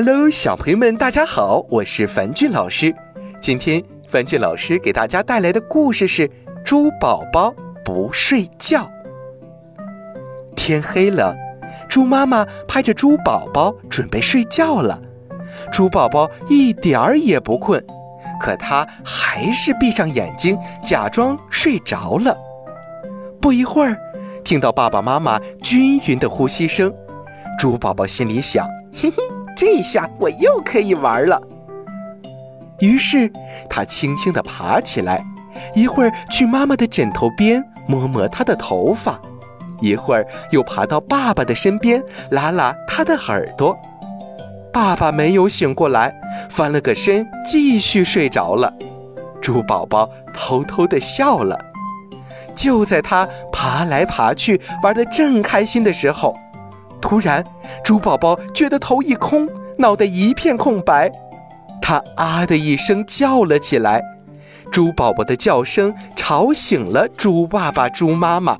Hello，小朋友们，大家好，我是樊俊老师。今天樊俊老师给大家带来的故事是《猪宝宝不睡觉》。天黑了，猪妈妈拍着猪宝宝准备睡觉了。猪宝宝一点儿也不困，可他还是闭上眼睛，假装睡着了。不一会儿，听到爸爸妈妈均匀的呼吸声，猪宝宝心里想：嘿嘿。这下我又可以玩了。于是他轻轻地爬起来，一会儿去妈妈的枕头边摸摸她的头发，一会儿又爬到爸爸的身边拉拉他的耳朵。爸爸没有醒过来，翻了个身继续睡着了。猪宝宝偷偷地笑了。就在他爬来爬去玩得正开心的时候。突然，猪宝宝觉得头一空，脑袋一片空白，他啊的一声叫了起来。猪宝宝的叫声吵醒了猪爸爸、猪妈妈。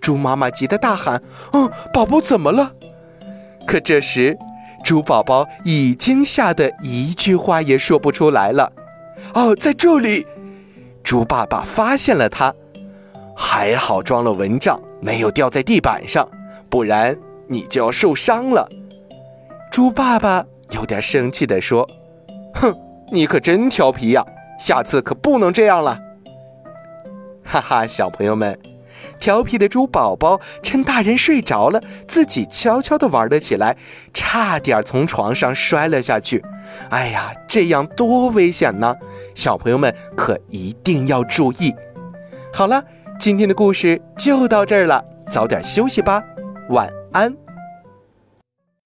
猪妈妈急得大喊：“嗯，宝宝怎么了？”可这时，猪宝宝已经吓得一句话也说不出来了。哦，在这里，猪爸爸发现了他，还好装了蚊帐，没有掉在地板上，不然。你就要受伤了，猪爸爸有点生气地说：“哼，你可真调皮呀，下次可不能这样了。”哈哈，小朋友们，调皮的猪宝宝趁大人睡着了，自己悄悄地玩了起来，差点从床上摔了下去。哎呀，这样多危险呢！小朋友们可一定要注意。好了，今天的故事就到这儿了，早点休息吧，晚安。